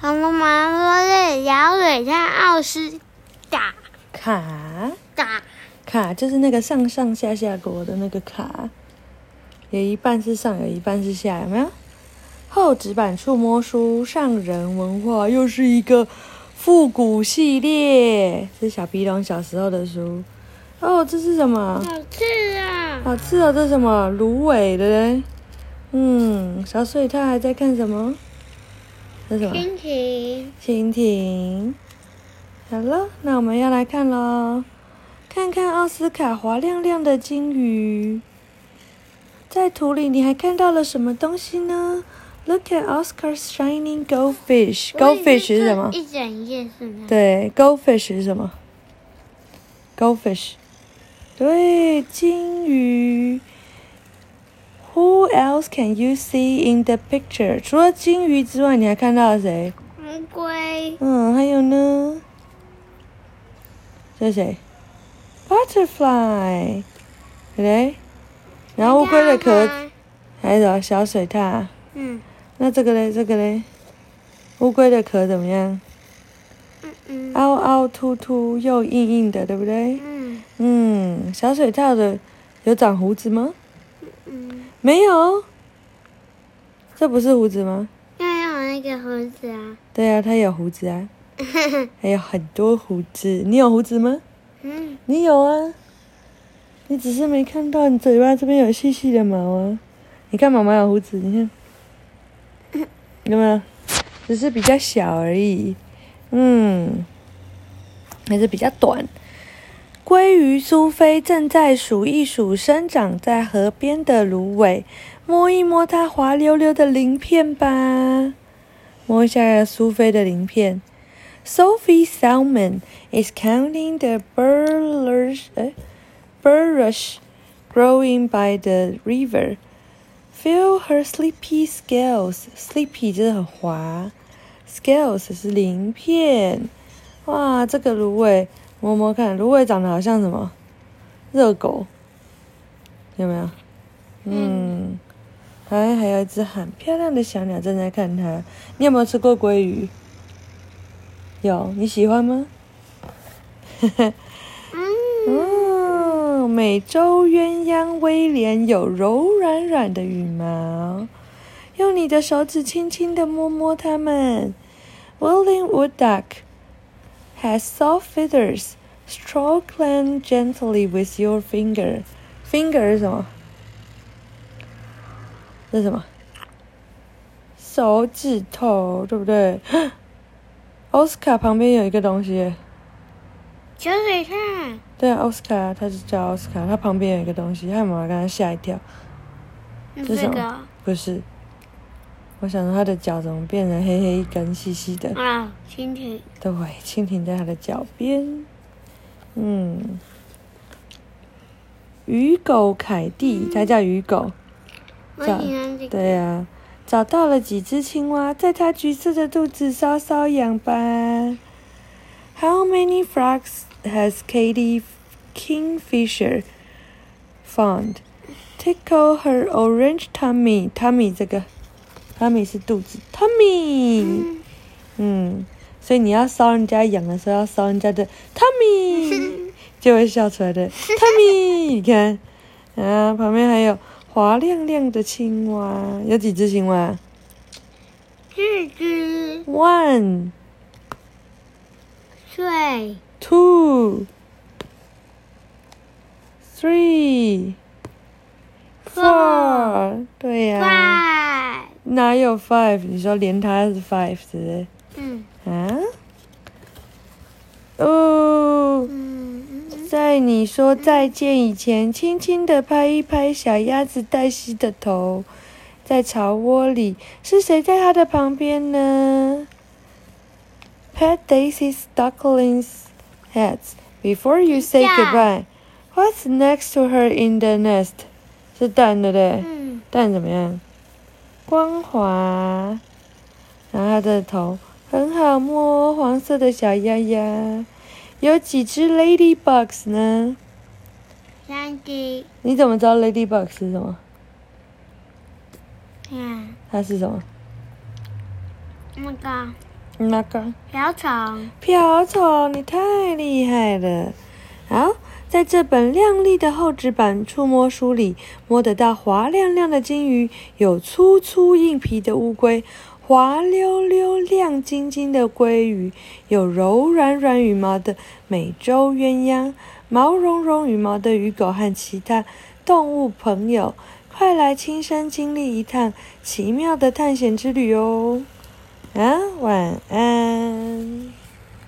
恐龙妈妈说是小水獭奥斯卡卡卡，卡就是那个上上下下国的那个卡，有一半是上，有一半是下，有没有？厚纸板触摸书，上人文化，又是一个复古系列，是小皮龙小时候的书。哦，这是什么？好吃啊！好吃啊，这是什么？芦苇的嘞。嗯，小水獭还在看什么？蜻蜓，蜻蜓。好了，那我们要来看喽，看看奥斯卡滑亮亮的金鱼。在土里，你还看到了什么东西呢？Look at Oscar's shining goldfish. Goldfish 是什么？一整页是吗？对，goldfish 是什么？goldfish，对，金鱼。Who else can you see in the picture？除了金鱼之外，你还看到了谁？乌龟，嗯，还有呢？这是谁？Butterfly，对不对？然后乌龟的壳，还有小水獭？嗯那这个嘞？这个嘞？乌龟的壳怎么样？嗯嗯凹凹凸凸又硬硬的，对不对？嗯嗯，小水獭的有长胡子吗？嗯，没有，这不是胡子吗？因为有那个胡子啊。对啊，它有胡子啊，还有很多胡子。你有胡子吗？嗯，你有啊，你只是没看到，你嘴巴这边有细细的毛啊。你看妈妈有胡子，你看，有没有？只是比较小而已，嗯，还是比较短。鲑鱼苏菲正在数一数生长在河边的芦苇，摸一摸它滑溜溜的鳞片吧。摸一下苏菲的鳞片。Sophie Salmon is counting the bulrush, burrush growing by the river. Feel her sleepy scales. Sleepy 就是很滑，scales 是鳞片。哇，这个芦苇摸摸看，芦苇长得好像什么？热狗，有没有？嗯，还还有一只很漂亮的小鸟正在看它。你有没有吃过鲑鱼？有，你喜欢吗？哦，美洲鸳鸯威廉有柔软软的羽毛，用你的手指轻轻的摸摸它们。Willing Wood Duck has soft feathers. Stroke them gently with your finger. Finger 是什么？这是什么？手指头，对不对？奥斯卡旁边有一个东西。小水獭，对啊，奥斯卡，他是叫奥斯卡，他旁边有一个东西，害妈妈刚刚吓一跳。嗯这是什么这个不是，我想说他的脚怎么变成黑黑一根细细的？啊，蜻蜓，对，蜻蜓在他的脚边。嗯，鱼狗凯蒂，它叫鱼狗。对呀、找到了几只青蛙，在它橘色的肚子搔搔痒吧。How many frogs has Katie Kingfisher found? Tickle her orange tummy. Tummy 这个，tummy 是肚子，Tommy，。嗯，所以你要搔人家痒的时候，要搔人家的 Tommy，就会笑出来的 Tommy。你看，啊，旁边还有滑亮亮的青蛙，有几只青蛙四只？One, 睡 two, three, four。哪有 five？你说连它是 five 是不是？嗯啊？哦，嗯嗯在你说再见以前，轻轻的拍一拍小鸭子黛西的头，在巢窝里，是谁在它的旁边呢？Pat Daisy's duckling's heads before you say goodbye. What's next to her in the nest？是蛋对不对？嗯，蛋怎么样？光滑，然后它的头很好摸，黄色的小鸭鸭。有几只 ladybugs 呢？三只，你怎么知道 ladybugs 是什么？看它是什么？那个那个？瓢虫。瓢虫，你太厉害了！好，在这本亮丽的厚纸板触摸书里，摸得到滑亮亮的金鱼，有粗粗硬皮的乌龟，滑溜溜、亮晶晶的鲑鱼，有柔软软羽毛的美洲鸳鸯，毛茸茸羽毛的鱼狗和其他动物朋友。快来亲身经历一趟奇妙的探险之旅哦！啊，晚安。